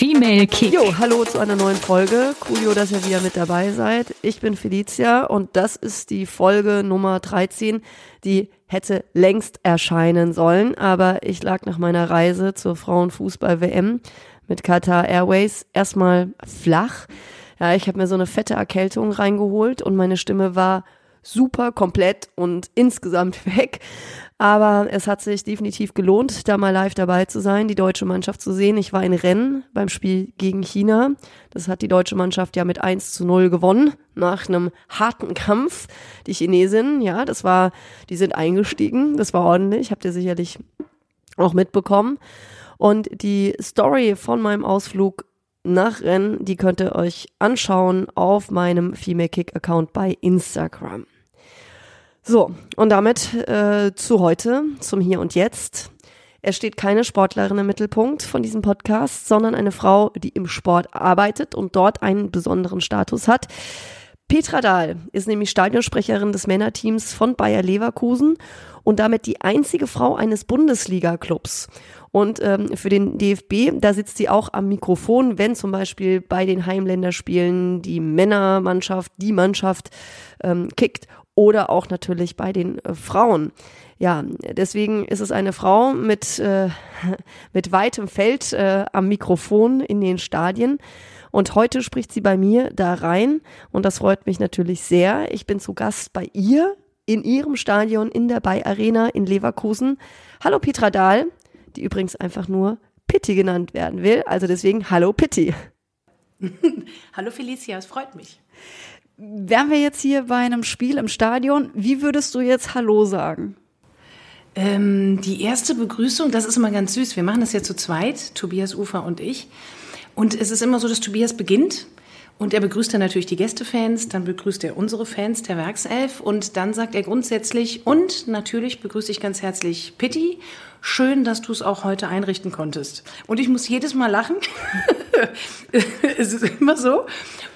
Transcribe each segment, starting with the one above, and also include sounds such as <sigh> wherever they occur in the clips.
Female Kick. Jo, hallo zu einer neuen Folge. Coolio, dass ihr wieder mit dabei seid. Ich bin Felicia und das ist die Folge Nummer 13, die hätte längst erscheinen sollen, aber ich lag nach meiner Reise zur Frauenfußball-WM mit Qatar Airways erstmal flach. Ja, ich habe mir so eine fette Erkältung reingeholt und meine Stimme war super komplett und insgesamt <laughs> weg. Aber es hat sich definitiv gelohnt, da mal live dabei zu sein, die deutsche Mannschaft zu sehen. Ich war in Rennen beim Spiel gegen China. Das hat die deutsche Mannschaft ja mit 1 zu 0 gewonnen, nach einem harten Kampf. Die Chinesen, ja, das war, die sind eingestiegen. Das war ordentlich, habt ihr sicherlich auch mitbekommen. Und die Story von meinem Ausflug nach Rennen, die könnt ihr euch anschauen auf meinem Female Kick Account bei Instagram. So, und damit äh, zu heute, zum Hier und Jetzt. Es steht keine Sportlerin im Mittelpunkt von diesem Podcast, sondern eine Frau, die im Sport arbeitet und dort einen besonderen Status hat. Petra Dahl ist nämlich Stadionsprecherin des Männerteams von Bayer Leverkusen und damit die einzige Frau eines Bundesliga-Clubs. Und ähm, für den DFB, da sitzt sie auch am Mikrofon, wenn zum Beispiel bei den Heimländerspielen die Männermannschaft, die Mannschaft ähm, kickt oder auch natürlich bei den äh, Frauen. Ja, deswegen ist es eine Frau mit, äh, <laughs> mit weitem Feld äh, am Mikrofon in den Stadien. Und heute spricht sie bei mir da rein und das freut mich natürlich sehr. Ich bin zu Gast bei ihr in ihrem Stadion in der Bay Arena in Leverkusen. Hallo Petra Dahl, die übrigens einfach nur Pitti genannt werden will. Also deswegen Hallo Pitti. <laughs> Hallo Felicia, es freut mich. Wären wir jetzt hier bei einem Spiel im Stadion, wie würdest du jetzt Hallo sagen? Ähm, die erste Begrüßung, das ist immer ganz süß. Wir machen das ja zu zweit, Tobias Ufer und ich. Und es ist immer so, dass Tobias beginnt und er begrüßt dann natürlich die Gästefans, dann begrüßt er unsere Fans der Werkself und dann sagt er grundsätzlich und natürlich begrüße ich ganz herzlich Pitti. Schön, dass du es auch heute einrichten konntest. Und ich muss jedes Mal lachen. <laughs> es ist immer so.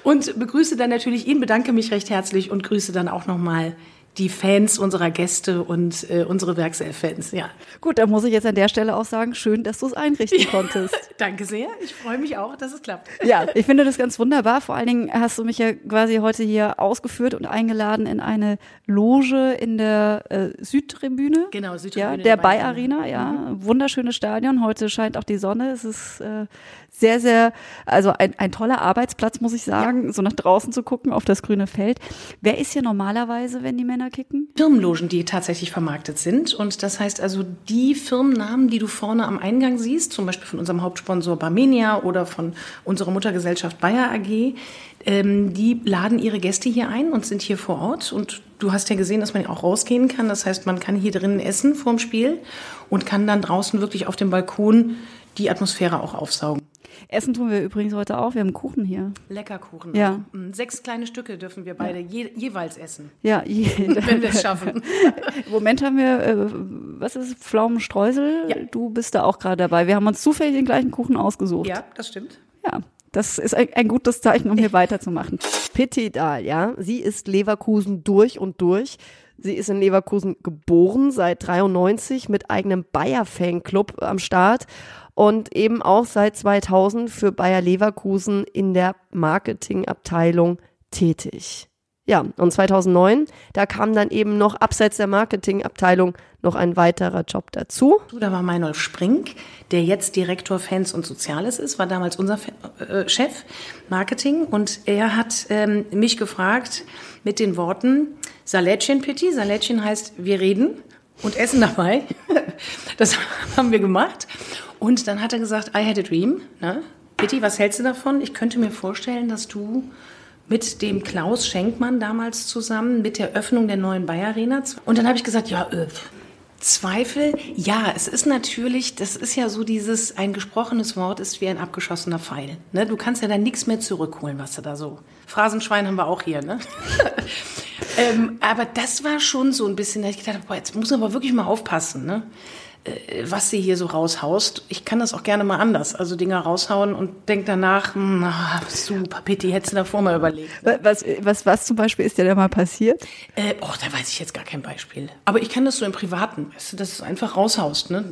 Und begrüße dann natürlich ihn, bedanke mich recht herzlich und grüße dann auch nochmal die Fans unserer Gäste und äh, unsere Werkself-Fans, ja. Gut, dann muss ich jetzt an der Stelle auch sagen, schön, dass du es einrichten konntest. <laughs> Danke sehr. Ich freue mich auch, dass es klappt. Ja, ich finde das ganz wunderbar. Vor allen Dingen hast du mich ja quasi heute hier ausgeführt und eingeladen in eine Loge in der äh, Südtribüne. Genau, Südtribüne. Ja, der Bay Arena, ja. Mhm. Wunderschönes Stadion. Heute scheint auch die Sonne. Es ist äh, sehr, sehr, also ein, ein toller Arbeitsplatz, muss ich sagen, ja. so nach draußen zu gucken auf das grüne Feld. Wer ist hier normalerweise, wenn die Männer kicken? Firmenlogen, die tatsächlich vermarktet sind. Und das heißt also, die Firmennamen, die du vorne am Eingang siehst, zum Beispiel von unserem Hauptsponsor Barmenia oder von unserer Muttergesellschaft Bayer AG, ähm, die laden ihre Gäste hier ein und sind hier vor Ort. Und du hast ja gesehen, dass man auch rausgehen kann. Das heißt, man kann hier drinnen essen vorm Spiel und kann dann draußen wirklich auf dem Balkon die Atmosphäre auch aufsaugen. Essen tun wir übrigens heute auch. Wir haben Kuchen hier. Lecker Kuchen. Ja. Mm, sechs kleine Stücke dürfen wir beide je, jeweils essen. Ja, je, <laughs> wenn wir es schaffen. Im <laughs> Moment haben wir, äh, was ist Pflaumenstreusel? Ja. Du bist da auch gerade dabei. Wir haben uns zufällig den gleichen Kuchen ausgesucht. Ja, das stimmt. Ja, das ist ein, ein gutes Zeichen, um hier weiterzumachen. Pitti Dahl, ja, sie ist Leverkusen durch und durch. Sie ist in Leverkusen geboren, seit 93 mit eigenem Bayer-Fanclub am Start und eben auch seit 2000 für Bayer Leverkusen in der Marketingabteilung tätig. Ja, und 2009, da kam dann eben noch abseits der Marketingabteilung noch ein weiterer Job dazu. Da war Meinolf Sprink, der jetzt Direktor Fans und Soziales ist, war damals unser äh, Chef Marketing und er hat ähm, mich gefragt mit den Worten Salätchen Pitti, Salätchen heißt wir reden und essen dabei. <laughs> das haben wir gemacht und dann hat er gesagt, I had a dream. Ne? Pitti, was hältst du davon? Ich könnte mir vorstellen, dass du mit dem Klaus Schenkmann damals zusammen mit der Öffnung der neuen Bayer Arena. Und dann habe ich gesagt, ja, äh, Zweifel, ja, es ist natürlich, das ist ja so dieses, ein gesprochenes Wort ist wie ein abgeschossener Pfeil. Ne? Du kannst ja dann nichts mehr zurückholen, was du da so. Phrasenschwein haben wir auch hier, ne? <laughs> ähm, aber das war schon so ein bisschen, da ich gedacht, boah, jetzt muss man aber wirklich mal aufpassen, ne? Äh, was sie hier so raushaust. Ich kann das auch gerne mal anders. Also Dinger raushauen und denk danach, na, hm, super, Pitti, hättest du davor mal überlegt. Was, was, was zum Beispiel ist dir da mal passiert? Äh, oh, da weiß ich jetzt gar kein Beispiel. Aber ich kann das so im Privaten, weißt du, dass du einfach raushaust, ne?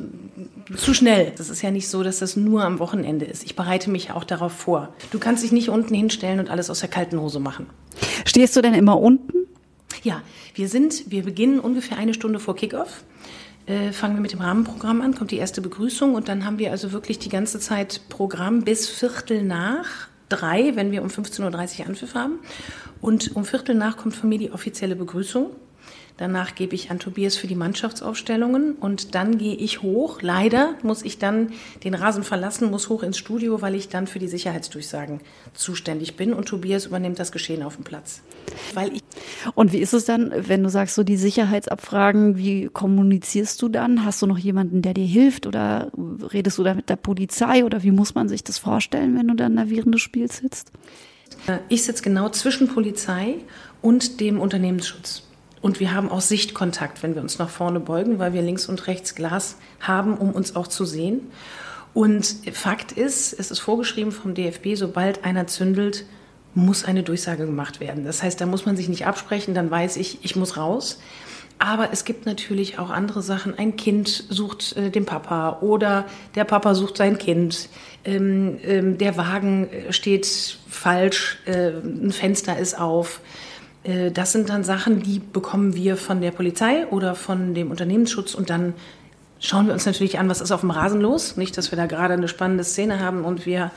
Zu schnell. Das ist ja nicht so, dass das nur am Wochenende ist. Ich bereite mich auch darauf vor. Du kannst dich nicht unten hinstellen und alles aus der kalten Hose machen. Stehst du denn immer unten? Ja, wir sind, wir beginnen ungefähr eine Stunde vor Kickoff äh, fangen wir mit dem Rahmenprogramm an, kommt die erste Begrüßung und dann haben wir also wirklich die ganze Zeit Programm bis Viertel nach drei, wenn wir um 15.30 Uhr Anpfiff haben. Und um Viertel nach kommt von mir die offizielle Begrüßung. Danach gebe ich an Tobias für die Mannschaftsaufstellungen und dann gehe ich hoch. Leider muss ich dann den Rasen verlassen, muss hoch ins Studio, weil ich dann für die Sicherheitsdurchsagen zuständig bin und Tobias übernimmt das Geschehen auf dem Platz. Weil ich und wie ist es dann, wenn du sagst, so die Sicherheitsabfragen, wie kommunizierst du dann? Hast du noch jemanden, der dir hilft oder redest du da mit der Polizei oder wie muss man sich das vorstellen, wenn du dann da während des Spiels sitzt? Ich sitze genau zwischen Polizei und dem Unternehmensschutz. Und wir haben auch Sichtkontakt, wenn wir uns nach vorne beugen, weil wir links und rechts Glas haben, um uns auch zu sehen. Und Fakt ist, es ist vorgeschrieben vom DFB, sobald einer zündelt, muss eine Durchsage gemacht werden. Das heißt, da muss man sich nicht absprechen, dann weiß ich, ich muss raus. Aber es gibt natürlich auch andere Sachen. Ein Kind sucht äh, den Papa oder der Papa sucht sein Kind. Ähm, ähm, der Wagen äh, steht falsch, äh, ein Fenster ist auf. Äh, das sind dann Sachen, die bekommen wir von der Polizei oder von dem Unternehmensschutz und dann schauen wir uns natürlich an, was ist auf dem Rasen los. Nicht, dass wir da gerade eine spannende Szene haben und wir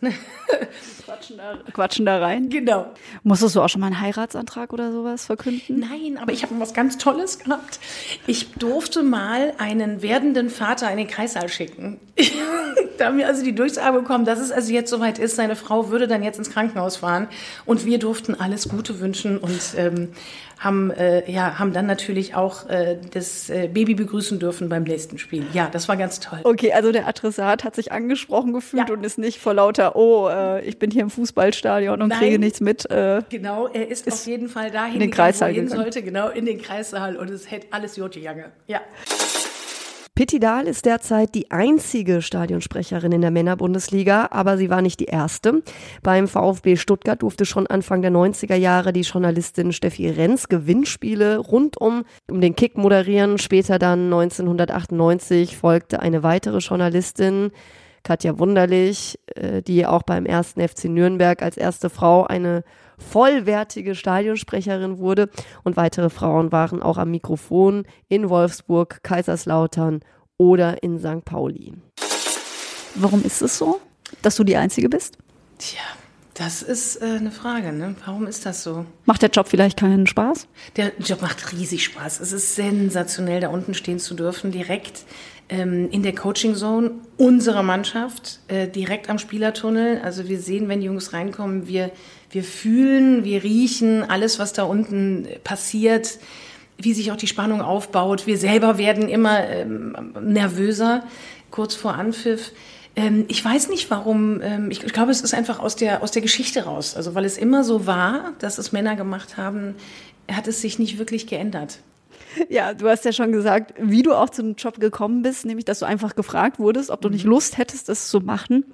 <laughs> quatschen, da, quatschen da rein. Genau. Musstest du auch schon mal einen Heiratsantrag oder sowas verkünden? Nein, aber ich habe was ganz Tolles gehabt. Ich durfte mal einen werdenden Vater in den Kreissaal schicken. <laughs> da haben wir also die Durchsage bekommen, dass es also jetzt soweit ist, seine Frau würde dann jetzt ins Krankenhaus fahren und wir durften alles Gute wünschen und ähm, haben, äh, ja, haben dann natürlich auch äh, das äh, Baby begrüßen dürfen beim nächsten Spiel. Ja, das war ganz toll. Okay, also der Adressat hat sich angesprochen gefühlt ja. und ist nicht vor lauter, oh, äh, ich bin hier im Fußballstadion und Nein, kriege nichts mit. Äh, genau, er ist, ist, auf jeden Fall dahin, in den Kreissaal er hin sollte, genau, in den Kreissaal und es hätte alles Jote Jange. Ja. Pitti Dahl ist derzeit die einzige Stadionsprecherin in der Männerbundesliga, aber sie war nicht die erste. Beim VfB Stuttgart durfte schon Anfang der 90er Jahre die Journalistin Steffi Renz Gewinnspiele rund um, um den Kick moderieren. Später dann 1998 folgte eine weitere Journalistin, Katja Wunderlich, äh, die auch beim ersten FC Nürnberg als erste Frau eine vollwertige Stadionsprecherin wurde. Und weitere Frauen waren auch am Mikrofon in Wolfsburg, Kaiserslautern oder in St. Pauli. Warum ist es so, dass du die Einzige bist? Tja, das ist äh, eine Frage, ne? Warum ist das so? Macht der Job vielleicht keinen Spaß? Der Job macht riesig Spaß. Es ist sensationell, da unten stehen zu dürfen, direkt ähm, in der Coaching Zone unserer Mannschaft, äh, direkt am Spielertunnel. Also wir sehen, wenn die Jungs reinkommen, wir wir fühlen, wir riechen alles, was da unten passiert, wie sich auch die Spannung aufbaut. Wir selber werden immer ähm, nervöser kurz vor Anpfiff. Ähm, ich weiß nicht warum. Ähm, ich, ich glaube, es ist einfach aus der, aus der Geschichte raus. Also weil es immer so war, dass es Männer gemacht haben, hat es sich nicht wirklich geändert. <laughs> Ja, du hast ja schon gesagt, wie du auch zum Job gekommen bist, nämlich, dass du einfach gefragt wurdest, ob du nicht mhm. Lust hättest, das zu machen.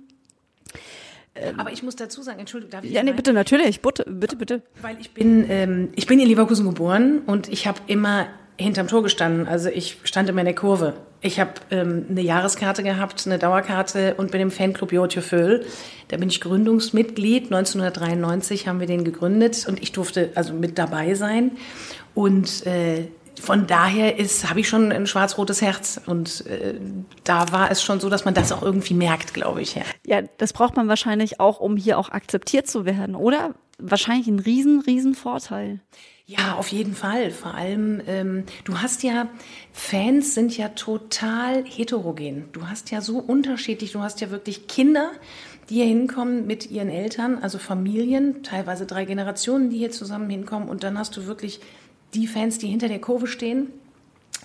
Ähm, Aber ich muss dazu sagen, Entschuldigung, darf ich? Ja, nee, bitte, natürlich, bitte, bitte, bitte. Weil ich bin, ähm, ich bin in Leverkusen geboren und ich habe immer hinterm Tor gestanden. Also ich stand immer in der Kurve. Ich habe ähm, eine Jahreskarte gehabt, eine Dauerkarte und bin im Fanclub Jotjeföl. Da bin ich Gründungsmitglied. 1993 haben wir den gegründet und ich durfte also mit dabei sein. Und äh, von daher ist, habe ich schon ein schwarz-rotes Herz und äh, da war es schon so, dass man das auch irgendwie merkt, glaube ich. Ja. ja, das braucht man wahrscheinlich auch, um hier auch akzeptiert zu werden, oder? Wahrscheinlich ein riesen, riesen Vorteil. Ja, auf jeden Fall. Vor allem, ähm, du hast ja, Fans sind ja total heterogen. Du hast ja so unterschiedlich, du hast ja wirklich Kinder, die hier hinkommen mit ihren Eltern, also Familien, teilweise drei Generationen, die hier zusammen hinkommen und dann hast du wirklich die Fans, die hinter der Kurve stehen,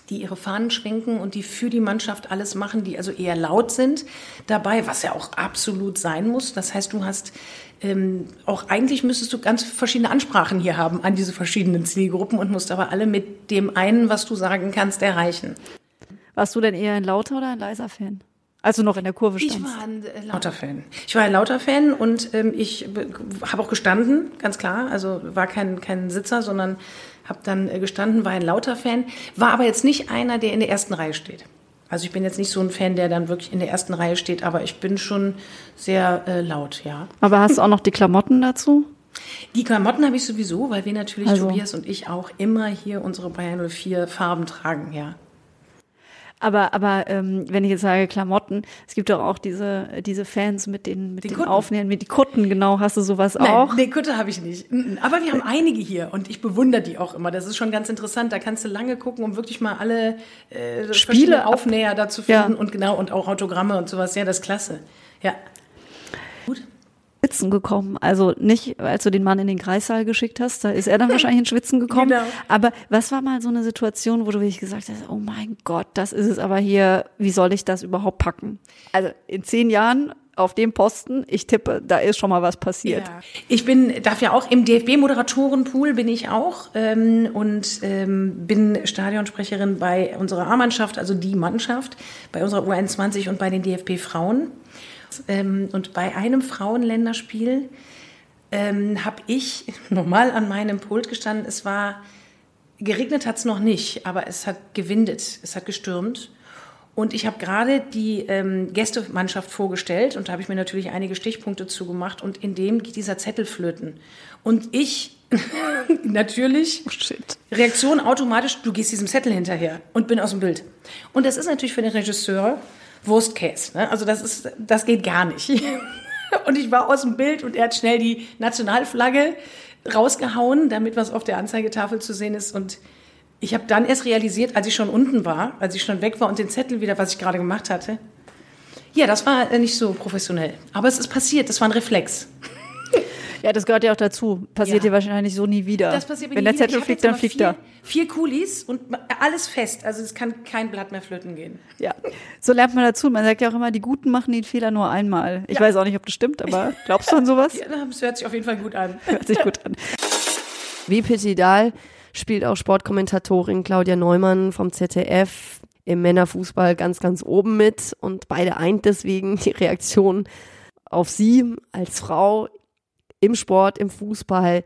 die ihre Fahnen schwenken und die für die Mannschaft alles machen, die also eher laut sind dabei, was ja auch absolut sein muss. Das heißt, du hast ähm, auch eigentlich müsstest du ganz verschiedene Ansprachen hier haben an diese verschiedenen Zielgruppen und musst aber alle mit dem einen, was du sagen kannst, erreichen. Warst du denn eher ein lauter oder ein leiser Fan? Also noch in der Kurve standst. Ich war ein äh, lauter Fan. Ich war ein lauter Fan und ähm, ich habe auch gestanden, ganz klar. Also war kein, kein Sitzer, sondern habe dann äh, gestanden, war ein lauter Fan. War aber jetzt nicht einer, der in der ersten Reihe steht. Also ich bin jetzt nicht so ein Fan, der dann wirklich in der ersten Reihe steht, aber ich bin schon sehr äh, laut, ja. Aber hast du auch noch die Klamotten dazu? Die Klamotten habe ich sowieso, weil wir natürlich, Also. Tobias und ich, auch immer hier unsere Bayern 04 Farben tragen, ja. Aber, aber ähm, wenn ich jetzt sage Klamotten, es gibt doch auch diese, diese Fans mit den, mit Die den Kutten. Aufnähern, mit die Kutten, genau. Hast du sowas auch? Nein, nee, Kutte habe ich nicht. Mm, Aber wir haben einige hier und ich bewundere die auch immer. Das ist schon ganz interessant. Da kannst du lange gucken, um wirklich mal alle äh, Spiele Aufnäher dazu Ja. finden und genau und auch Autogramme und sowas. Ja, das ist klasse. Ja. Schwitzen gekommen. Also nicht, als du den Mann in den Kreissaal geschickt hast, da ist er dann <laughs> wahrscheinlich in Schwitzen gekommen. Genau. Aber was war mal so eine Situation, wo du wirklich gesagt hast, oh mein Gott, das ist es aber hier, wie soll ich das überhaupt packen? Also in zehn Jahren auf dem Posten, ich tippe, da ist schon mal was passiert. Ja. Ich bin, darf ja auch im DFB-Moderatorenpool bin ich auch ähm, und ähm, bin Stadionsprecherin bei unserer A-Mannschaft, also die Mannschaft, bei unserer U21 und bei den DFB-Frauen. Ähm, und bei einem Frauenländerspiel ähm, habe ich <laughs> nochmal an meinem Pult gestanden. Es war geregnet hat es noch nicht, aber es hat gewindet, es hat gestürmt. Und ich habe gerade die ähm, Gästemannschaft vorgestellt und da habe ich mir natürlich einige Stichpunkte zugemacht und in dem geht dieser Zettel flöten. Und ich <laughs> natürlich Shit. Reaktion automatisch, du gehst diesem Zettel hinterher und bin aus dem Bild. Und das ist natürlich für den Regisseur Wurstkäse. Ne? Also das ist, das geht gar nicht. <laughs> Und ich war aus dem Bild und er hat schnell die Nationalflagge rausgehauen, damit was auf der Anzeigetafel zu sehen ist. Und ich habe dann erst realisiert, als ich schon unten war, als ich schon weg war und den Zettel wieder, was ich gerade gemacht hatte. Ja, das war äh, nicht so professionell. Aber es ist passiert, das war ein Reflex. Ja, das gehört ja auch dazu. Passiert Ja. dir wahrscheinlich so nie wieder. Das passiert mir Wenn nie der wieder. Zettel fliegt, dann fliegt vier, er. Vier Kulis und alles fest. Also es kann kein Blatt mehr flöten gehen. Ja, so lernt man dazu. Man sagt ja auch immer, die Guten machen den Fehler nur einmal. Ich Ja. weiß auch nicht, ob das stimmt, aber <laughs> glaubst du an sowas? Ja, das hört sich auf jeden Fall gut an. <laughs> Hört sich gut an. Wie Pitti Dahl spielt auch Sportkommentatorin Claudia Neumann vom ZDF im Männerfußball ganz, ganz oben mit und beide eint deswegen die Reaktion auf sie als Frau im Sport, im Fußball,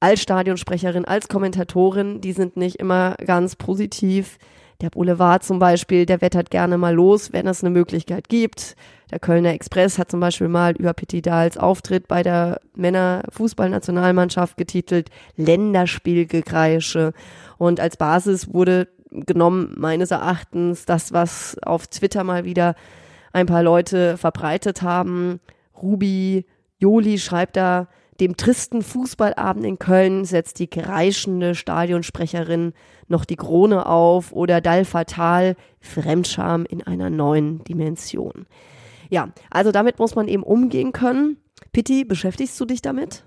als Stadionsprecherin, als Kommentatorin, die sind nicht immer ganz positiv. Der Boulevard zum Beispiel, der wettert gerne mal los, wenn es eine Möglichkeit gibt. Der Kölner Express hat zum Beispiel mal über Petit Dahls Auftritt bei der Männerfußballnationalmannschaft getitelt Länderspielgekreische. Und als Basis wurde genommen, meines Erachtens, das, was auf Twitter mal wieder ein paar Leute verbreitet haben. Ruby Joli schreibt da, dem tristen Fußballabend in Köln setzt die kreischende Stadionsprecherin noch die Krone auf oder Dal Fatal, Fremdscham in einer neuen Dimension. Ja, also damit muss man eben umgehen können. Pitti, beschäftigst du dich damit?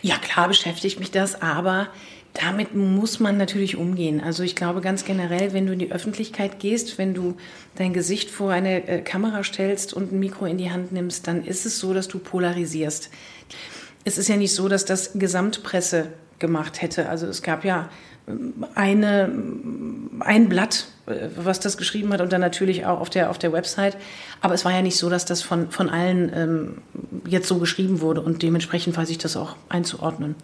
Ja, klar beschäftigt mich das, aber damit muss man natürlich umgehen. Also ich glaube ganz generell, wenn du in die Öffentlichkeit gehst, wenn du dein Gesicht vor eine äh, Kamera stellst und ein Mikro in die Hand nimmst, dann ist es so, dass du polarisierst. Es ist ja nicht so, dass das Gesamtpresse gemacht hätte. Also es gab ja ähm, eine, ein Blatt, äh, was das geschrieben hat und dann natürlich auch auf der, auf der Website. Aber es war ja nicht so, dass das von, von allen ähm, jetzt so geschrieben wurde und dementsprechend weiß ich das auch einzuordnen.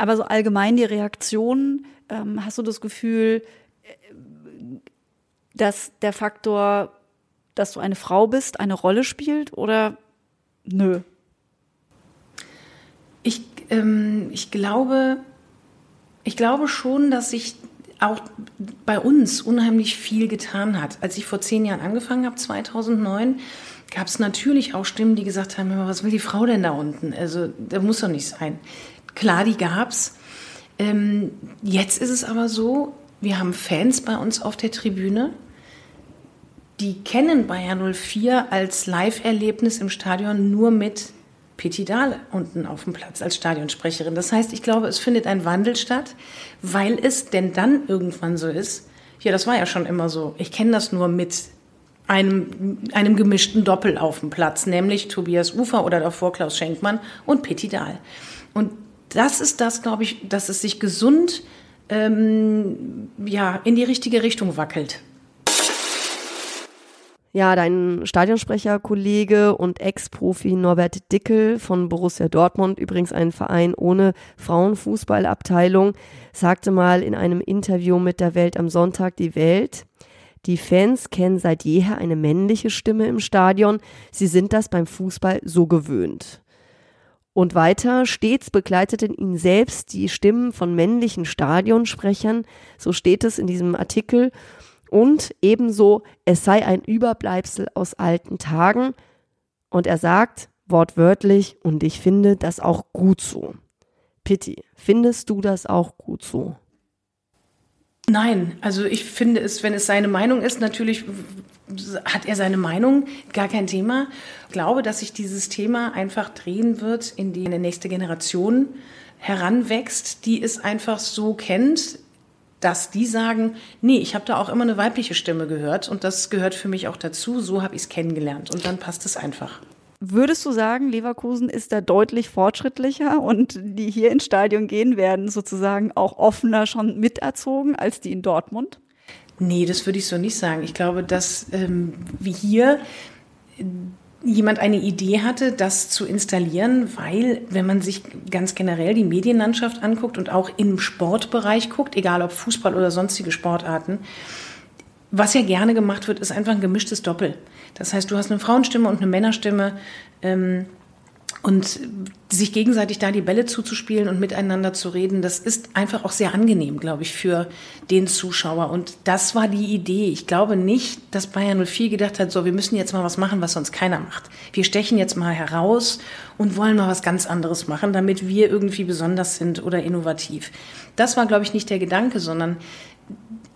Aber so allgemein die Reaktion, ähm, hast du das Gefühl, äh, dass der Faktor, dass du eine Frau bist, eine Rolle spielt oder nö? Ich, ähm, ich glaube, ich glaube schon, dass sich auch bei uns unheimlich viel getan hat. Als ich vor zehn Jahren angefangen habe, 2009, gab es natürlich auch Stimmen, die gesagt haben, "Hör mal, was will die Frau denn da unten? Also, da muss doch nicht sein. Klar, die gab's. Ähm, jetzt ist es aber so, wir haben Fans bei uns auf der Tribüne, die kennen Bayern 04 als Live-Erlebnis im Stadion nur mit Petit Dahl unten auf dem Platz als Stadionsprecherin. Das heißt, ich glaube, es findet ein Wandel statt, weil es denn dann irgendwann so ist, ja, das war ja schon immer so. Ich kenne das nur mit einem, einem gemischten Doppel auf dem Platz, nämlich Tobias Ufer oder davor Klaus Schenkmann und Petit Dahl. Und das ist das, glaube ich, dass es sich gesund ähm, ja, in die richtige Richtung wackelt. Ja, dein Stadionsprecherkollege und Ex-Profi Norbert Dickel von Borussia Dortmund, übrigens ein Verein ohne Frauenfußballabteilung, sagte mal in einem Interview mit der Welt am Sonntag die Welt, die Fans kennen seit jeher eine männliche Stimme im Stadion, sie sind das beim Fußball so gewöhnt. Und weiter, stets begleiteten ihn selbst die Stimmen von männlichen Stadionsprechern, so steht es in diesem Artikel, und ebenso, es sei ein Überbleibsel aus alten Tagen. Und er sagt wortwörtlich, und ich finde das auch gut so. Pitti, findest du das auch gut so? Nein, also ich finde es, wenn es seine Meinung ist, natürlich hat er seine Meinung, gar kein Thema. Ich glaube, dass sich dieses Thema einfach drehen wird, in die eine nächste Generation heranwächst, die es einfach so kennt, dass die sagen, nee, ich habe da auch immer eine weibliche Stimme gehört und das gehört für mich auch dazu, so habe ich es kennengelernt und dann passt es einfach. Würdest du sagen, Leverkusen ist da deutlich fortschrittlicher und die hier ins Stadion gehen, werden sozusagen auch offener schon miterzogen als die in Dortmund? Nee, das würde ich so nicht sagen. Ich glaube, dass ähm, wie hier jemand eine Idee hatte, das zu installieren, weil wenn man sich ganz generell die Medienlandschaft anguckt und auch im Sportbereich guckt, egal ob Fußball oder sonstige Sportarten, was ja gerne gemacht wird, ist einfach ein gemischtes Doppel. Das heißt, du hast eine Frauenstimme und eine Männerstimme. Ähm, und sich gegenseitig da die Bälle zuzuspielen und miteinander zu reden, das ist einfach auch sehr angenehm, glaube ich, für den Zuschauer. Und das war die Idee. Ich glaube nicht, dass Bayern 04 gedacht hat, so, wir müssen jetzt mal was machen, was sonst keiner macht. Wir stechen jetzt mal heraus und wollen mal was ganz anderes machen, damit wir irgendwie besonders sind oder innovativ. Das war, glaube ich, nicht der Gedanke, sondern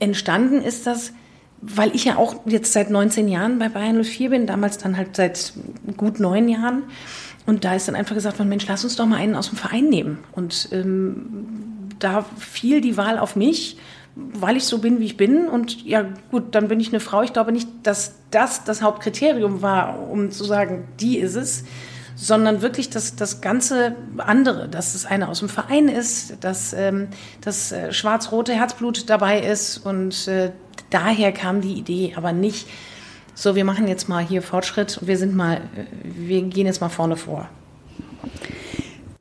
entstanden ist das, weil ich ja auch jetzt seit 19 Jahren bei Bayern 04 bin, damals dann halt seit gut neun Jahren. Und da ist dann einfach gesagt worden, Mensch, lass uns doch mal einen aus dem Verein nehmen. Und ähm, da fiel die Wahl auf mich, weil ich so bin, wie ich bin. Und ja, gut, dann bin ich eine Frau. Ich glaube nicht, dass das das Hauptkriterium war, um zu sagen, die ist es, sondern wirklich das, das ganze andere, dass es eine aus dem Verein ist, dass ähm, das äh, schwarz-rote Herzblut dabei ist. Und äh, daher kam die Idee, aber nicht so, wir machen jetzt mal hier Fortschritt wir sind mal, wir gehen jetzt mal vorne vor.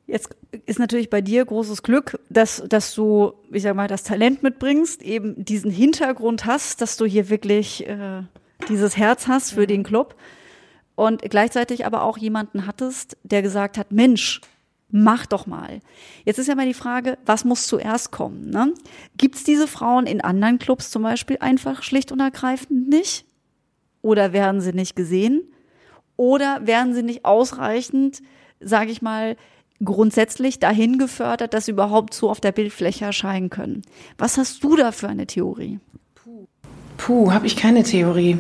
Jetzt ist natürlich bei dir großes Glück, dass, dass du, ich sag mal, das Talent mitbringst, eben diesen Hintergrund hast, dass du hier wirklich äh, dieses Herz hast für den Club und gleichzeitig aber auch jemanden hattest, der gesagt hat, Mensch, mach doch mal. Jetzt ist ja mal die Frage, was muss zuerst kommen? Ne? Gibt es diese Frauen in anderen Clubs zum Beispiel einfach schlicht und ergreifend nicht? Oder werden sie nicht gesehen? Oder werden sie nicht ausreichend, sage ich mal, grundsätzlich dahin gefördert, dass sie überhaupt so auf der Bildfläche erscheinen können? Was hast du da für eine Theorie? Puh, Puh habe ich keine Theorie.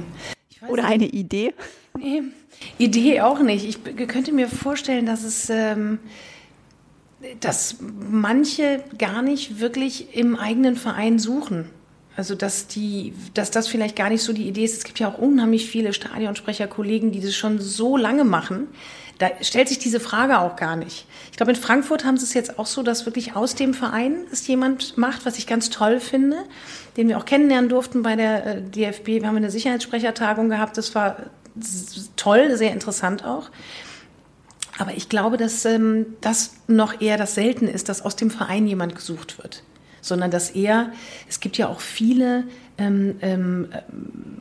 Oder eine Idee? Nee, Idee auch nicht. Ich könnte mir vorstellen, dass es, ähm, dass manche gar nicht wirklich im eigenen Verein suchen. Also dass die, dass das vielleicht gar nicht so die Idee ist. Es gibt ja auch unheimlich viele Stadionsprecherkollegen, die das schon so lange machen. Da stellt sich diese Frage auch gar nicht. Ich glaube, in Frankfurt haben sie es jetzt auch so, dass wirklich aus dem Verein es jemand macht, was ich ganz toll finde, den wir auch kennenlernen durften bei der äh, DFB. Wir haben eine Sicherheitssprechertagung gehabt. Das war toll, sehr interessant auch. Aber ich glaube, dass ähm, das noch eher das Selten ist, dass aus dem Verein jemand gesucht wird sondern dass er, es gibt ja auch viele ähm, ähm,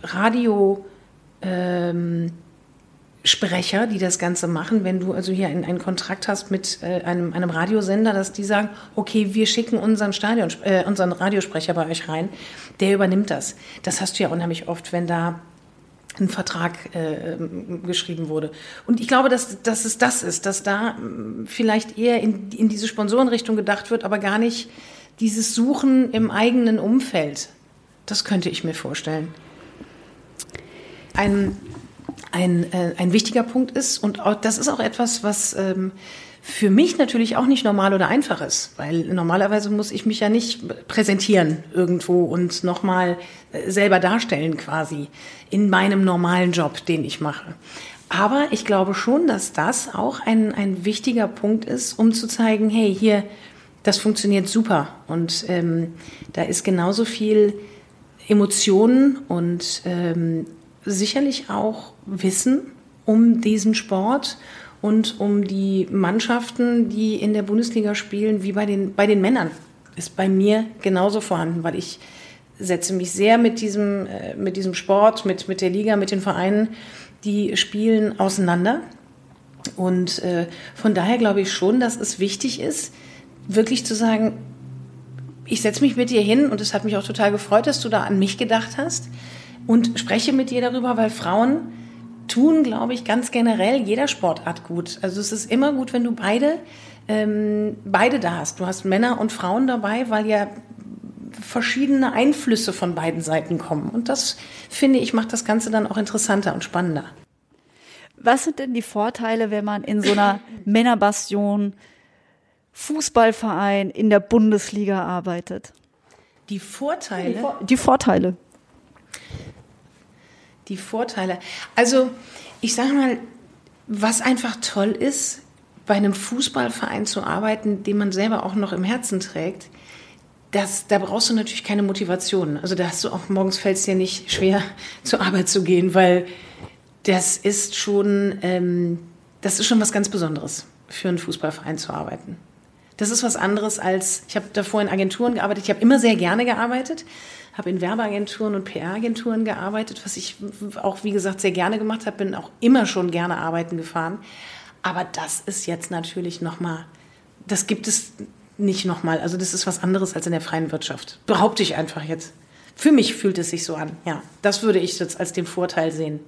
Radio, ähm, Sprecher, die das Ganze machen, wenn du also hier einen, einen Kontrakt hast mit äh, einem, einem Radiosender, dass die sagen, okay, wir schicken unseren Stadion, äh, unseren Radiosprecher bei euch rein, der übernimmt das. Das hast du ja unheimlich oft, wenn da ein Vertrag äh, geschrieben wurde. Und ich glaube, dass, dass es das ist, dass da vielleicht eher in, in diese Sponsorenrichtung gedacht wird, aber gar nicht dieses Suchen im eigenen Umfeld, das könnte ich mir vorstellen. Ein, ein, äh, ein wichtiger Punkt ist. Und auch, das ist auch etwas, was ähm, für mich natürlich auch nicht normal oder einfach ist, weil normalerweise muss ich mich ja nicht präsentieren irgendwo und nochmal äh, selber darstellen quasi in meinem normalen Job, den ich mache. Aber ich glaube schon, dass das auch ein, ein wichtiger Punkt ist, um zu zeigen, hey, hier, das funktioniert super. Und ähm, da ist genauso viel Emotionen und ähm, sicherlich auch Wissen um diesen Sport und um die Mannschaften, die in der Bundesliga spielen, wie bei den, bei den Männern. Ist bei mir genauso vorhanden, weil ich setze mich sehr mit diesem, äh, mit diesem Sport, mit, mit der Liga, mit den Vereinen die spielen auseinander. Und äh, von daher glaube ich schon, dass es wichtig ist, wirklich zu sagen, ich setze mich mit dir hin und es hat mich auch total gefreut, dass du da an mich gedacht hast und spreche mit dir darüber, weil Frauen tun, glaube ich, ganz generell jeder Sportart gut. Also es ist immer gut, wenn du beide, ähm, beide da hast. Du hast Männer und Frauen dabei, weil ja verschiedene Einflüsse von beiden Seiten kommen. Und das, finde ich, macht das Ganze dann auch interessanter und spannender. Was sind denn die Vorteile, wenn man in so einer <clears throat> Männerbastion Fußballverein in der Bundesliga arbeitet? Die Vorteile? Die, Vor die Vorteile. Die Vorteile. Also, ich sage mal, was einfach toll ist, bei einem Fußballverein zu arbeiten, den man selber auch noch im Herzen trägt, das, da brauchst du natürlich keine Motivation. Also da hast du auch morgens fällt es dir nicht schwer, <laughs> zur Arbeit zu gehen, weil das ist schon, ähm, das ist schon was ganz Besonderes, für einen Fußballverein zu arbeiten. Das ist was anderes als, ich habe davor in Agenturen gearbeitet, ich habe immer sehr gerne gearbeitet, habe in Werbeagenturen und PR-Agenturen gearbeitet, was ich auch, wie gesagt, sehr gerne gemacht habe, bin auch immer schon gerne arbeiten gefahren. Aber das ist jetzt natürlich nochmal, das gibt es nicht nochmal. Also das ist was anderes als in der freien Wirtschaft. Behaupte ich einfach jetzt. Für mich fühlt es sich so an. Ja, das würde ich jetzt als den Vorteil sehen.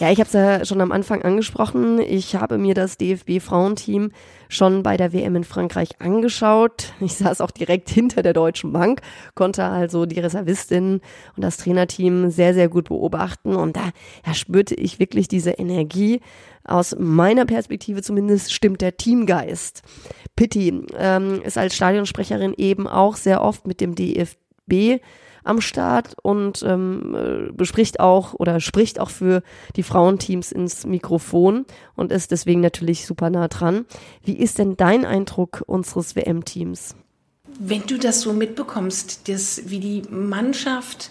Ja, ich habe es ja schon am Anfang angesprochen. Ich habe mir das DFB-Frauenteam schon bei der WM in Frankreich angeschaut. Ich saß auch direkt <laughs> hinter der Deutschen Bank, konnte also die Reservistinnen und das Trainerteam sehr, sehr gut beobachten. Und da ja, spürte ich wirklich diese Energie. Aus meiner Perspektive zumindest stimmt der Teamgeist. Pitti ähm, ist als Stadionsprecherin eben auch sehr oft mit dem DFB am Start und ähm, äh, bespricht auch oder spricht auch für die Frauenteams ins Mikrofon und ist deswegen natürlich super nah dran. Wie ist denn dein Eindruck unseres WM-Teams? Wenn du das so mitbekommst, dass, wie die Mannschaft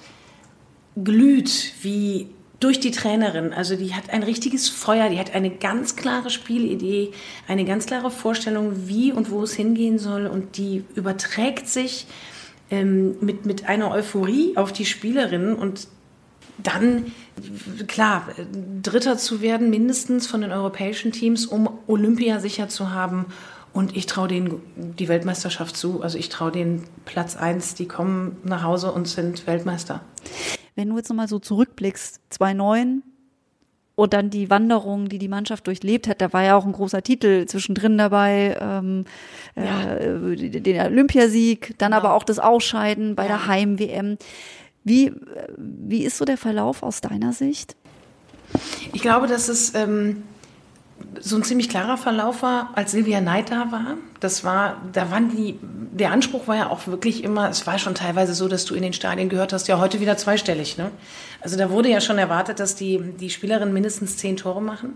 glüht, wie durch die Trainerin. Also die hat ein richtiges Feuer, die hat eine ganz klare Spielidee, eine ganz klare Vorstellung, wie und wo es hingehen soll und die überträgt sich ähm, mit, mit einer Euphorie auf die Spielerinnen und dann, klar, Dritter zu werden, mindestens von den europäischen Teams, um Olympia sicher zu haben. Und ich traue denen die Weltmeisterschaft zu. Also ich traue denen Platz eins, die kommen nach Hause und sind Weltmeister. Wenn du jetzt nochmal so zurückblickst, 2009, und dann die Wanderung, die die Mannschaft durchlebt hat, da war ja auch ein großer Titel zwischendrin dabei, ähm, ja. äh, den Olympiasieg, dann genau. aber auch das Ausscheiden bei ja. der Heim-WM. Wie, wie ist so der Verlauf aus deiner Sicht? Ich glaube, dass es ähm, so ein ziemlich klarer Verlauf war, als Silvia Neid da war. Das war, da waren die, der Anspruch war ja auch wirklich immer, es war schon teilweise so, dass du in den Stadien gehört hast, ja heute wieder zweistellig. Ne? Also da wurde ja schon erwartet, dass die, die Spielerinnen mindestens zehn Tore machen.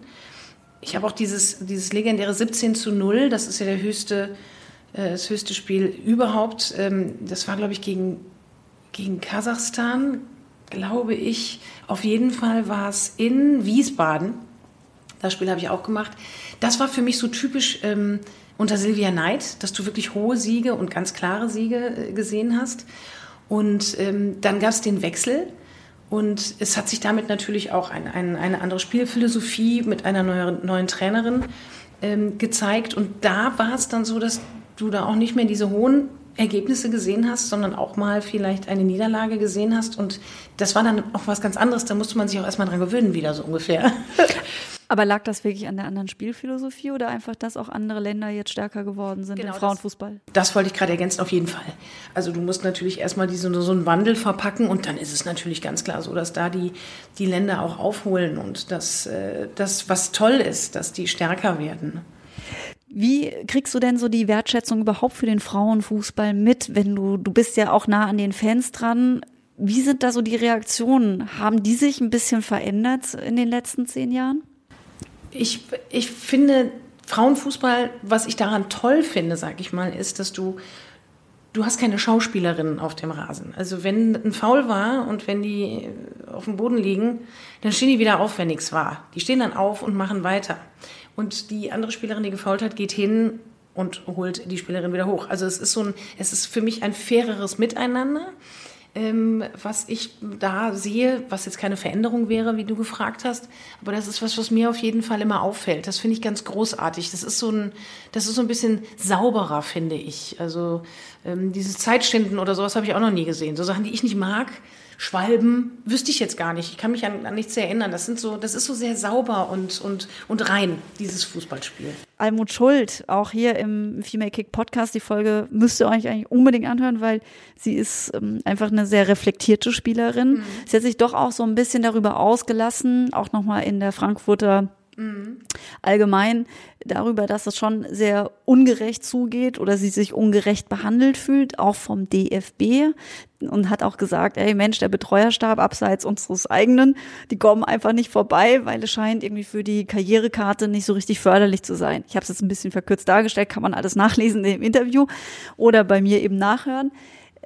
Ich habe auch dieses, dieses legendäre 17 zu 0, das ist ja der höchste, äh, das höchste Spiel überhaupt. Ähm, das war, glaube ich, gegen, gegen Kasachstan, glaube ich. Auf jeden Fall war es in Wiesbaden das Spiel habe ich auch gemacht. Das war für mich so typisch ähm, unter Silvia Neid, dass du wirklich hohe Siege und ganz klare Siege äh, gesehen hast. Und ähm, dann gab es den Wechsel. Und es hat sich damit natürlich auch ein, ein, eine andere Spielphilosophie mit einer neuen, neuen Trainerin ähm, gezeigt. Und da war es dann so, dass du da auch nicht mehr diese hohen Ergebnisse gesehen hast, sondern auch mal vielleicht eine Niederlage gesehen hast. Und das war dann auch was ganz anderes. Da musste man sich auch erstmal dran gewöhnen, wieder so ungefähr. <laughs> Aber lag das wirklich an der anderen Spielphilosophie oder einfach, dass auch andere Länder jetzt stärker geworden sind Genau, im Frauenfußball? Das, das wollte ich gerade ergänzen, auf jeden Fall. Also du musst natürlich erstmal diesen, so einen Wandel verpacken und dann ist es natürlich ganz klar so, dass da die, die Länder auch aufholen und dass äh, das, was toll ist, dass die stärker werden. Wie kriegst du denn so die Wertschätzung überhaupt für den Frauenfußball mit, wenn du, du bist ja auch nah an den Fans dran. Wie sind da so die Reaktionen? Haben die sich ein bisschen verändert in den letzten zehn Jahren? Ich, ich finde Frauenfußball, was ich daran toll finde, sag ich mal, ist, dass du du hast keine Schauspielerinnen auf dem Rasen. Also wenn ein Foul war und wenn die auf dem Boden liegen, dann stehen die wieder auf, wenn nichts war. Die stehen dann auf und machen weiter. Und die andere Spielerin, die gefault hat, geht hin und holt die Spielerin wieder hoch. Also es ist so ein, es ist für mich ein faireres Miteinander. Ähm, was ich da sehe, was jetzt keine Veränderung wäre, wie du gefragt hast, aber das ist was, was mir auf jeden Fall immer auffällt. Das finde ich ganz großartig. Das ist so ein, das ist so ein bisschen sauberer, finde ich. Also ähm, dieses Zeitständen oder sowas habe ich auch noch nie gesehen. So Sachen, die ich nicht mag, Schwalben, wüsste ich jetzt gar nicht. Ich kann mich an, an, nichts erinnern. Das sind so, das ist so sehr sauber und, und, und rein, dieses Fußballspiel. Almut Schuld, auch hier im Female Kick Podcast, die Folge müsst ihr euch eigentlich unbedingt anhören, weil sie ist ähm, einfach eine sehr reflektierte Spielerin. Mhm. Sie hat sich doch auch so ein bisschen darüber ausgelassen, auch nochmal in der Frankfurter Allgemein darüber, dass es schon sehr ungerecht zugeht oder sie sich ungerecht behandelt fühlt, auch vom DFB und hat auch gesagt, ey Mensch, der Betreuerstab abseits unseres eigenen, die kommen einfach nicht vorbei, weil es scheint irgendwie für die Karrierekarte nicht so richtig förderlich zu sein. Ich habe es jetzt ein bisschen verkürzt dargestellt, kann man alles <laughs> nachlesen im Interview oder bei mir eben nachhören.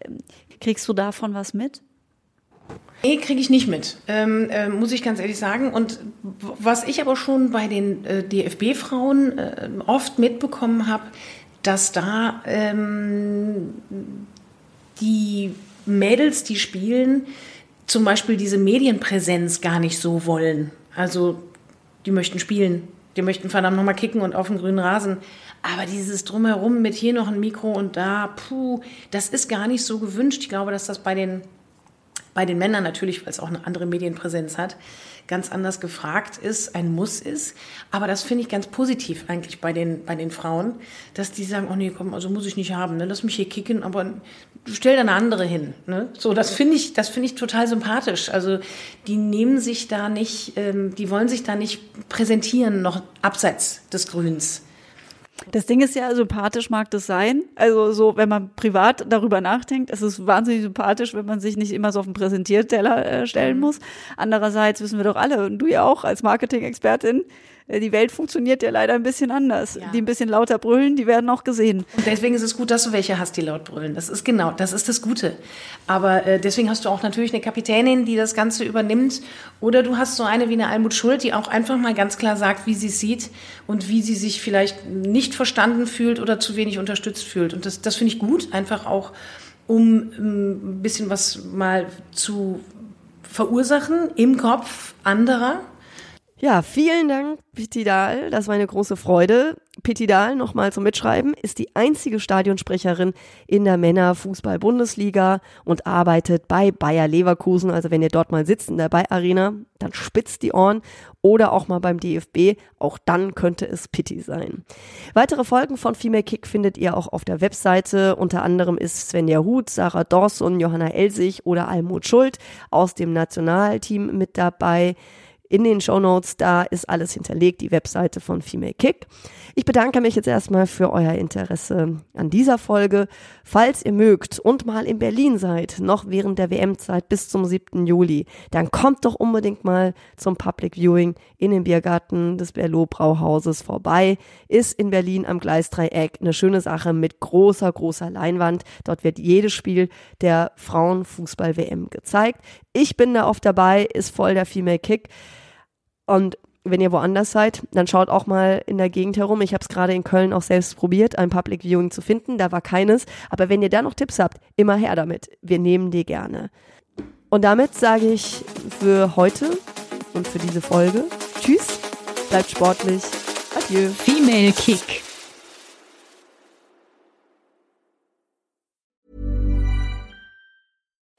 Ähm, kriegst du davon was mit? Nee, kriege ich nicht mit, ähm, äh, muss ich ganz ehrlich sagen. Und was ich aber schon bei den äh, DFB-Frauen äh, oft mitbekommen habe, dass da ähm, die Mädels, die spielen, zum Beispiel diese Medienpräsenz gar nicht so wollen. Also die möchten spielen, die möchten verdammt nochmal kicken und auf dem grünen Rasen. Aber dieses Drumherum mit hier noch ein Mikro und da, puh, das ist gar nicht so gewünscht. Ich glaube, dass das bei den bei den Männern natürlich, weil es auch eine andere Medienpräsenz hat, ganz anders gefragt ist, ein Muss ist. Aber das finde ich ganz positiv eigentlich bei den, bei den Frauen, dass die sagen, oh nee, komm, also muss ich nicht haben, ne? lass mich hier kicken, aber stell da eine andere hin. Ne? So, das finde ich, das finde ich total sympathisch. Also die nehmen sich da nicht, ähm, die wollen sich da nicht präsentieren, noch abseits des Grüns. Das Ding ist ja, sympathisch mag das sein. Also so, wenn man privat darüber nachdenkt, es ist wahnsinnig sympathisch, wenn man sich nicht immer so auf den Präsentierteller äh, stellen mhm. muss. Andererseits wissen wir doch alle, und du ja auch als Marketing-Expertin, die Welt funktioniert ja leider ein bisschen anders. Ja. Die ein bisschen lauter brüllen, die werden auch gesehen. Und deswegen ist es gut, dass du welche hast, die laut brüllen. Das ist genau, das ist das Gute. Aber äh, deswegen hast du auch natürlich eine Kapitänin, die das Ganze übernimmt. Oder du hast so eine wie eine Almut Schuld, die auch einfach mal ganz klar sagt, wie sie es sieht und wie sie sich vielleicht nicht verstanden fühlt oder zu wenig unterstützt fühlt. Und das, das finde ich gut, einfach auch, um ähm, ein bisschen was mal zu verursachen im Kopf anderer ja, vielen Dank, Pitti Dahl. Das war eine große Freude. Pitti Dahl, nochmal zum Mitschreiben, ist die einzige Stadionsprecherin in der Männer-Fußball-Bundesliga und arbeitet bei Bayer Leverkusen. Also wenn ihr dort mal sitzt in der Bayer Arena, dann spitzt die Ohren oder auch mal beim DFB. Auch dann könnte es Pitti sein. Weitere Folgen von Female Kick findet ihr auch auf der Webseite. Unter anderem ist Svenja Huth, Sarah Dorson, Johanna Elsig oder Almut Schuld aus dem Nationalteam mit dabei in den Show Notes. Da ist alles hinterlegt, die Webseite von Female Kick. Ich bedanke mich jetzt erstmal für euer Interesse an dieser Folge. Falls ihr mögt und mal in Berlin seid, noch während der WM-Zeit bis zum 7. Juli, dann kommt doch unbedingt mal zum Public Viewing in den Biergarten des Berlot Brauhauses vorbei. Ist in Berlin am Gleisdreieck eine schöne Sache mit großer, großer Leinwand. Dort wird jedes Spiel der Frauenfußball-WM gezeigt. Ich bin da oft dabei, ist voll der Female Kick. Und wenn ihr woanders seid, dann schaut auch mal in der Gegend herum. Ich habe es gerade in Köln auch selbst probiert, ein Public Viewing zu finden. Da war keines. Aber wenn ihr da noch Tipps habt, immer her damit. Wir nehmen die gerne. Und damit sage ich für heute und für diese Folge Tschüss, bleibt sportlich. Adieu. Female Kick.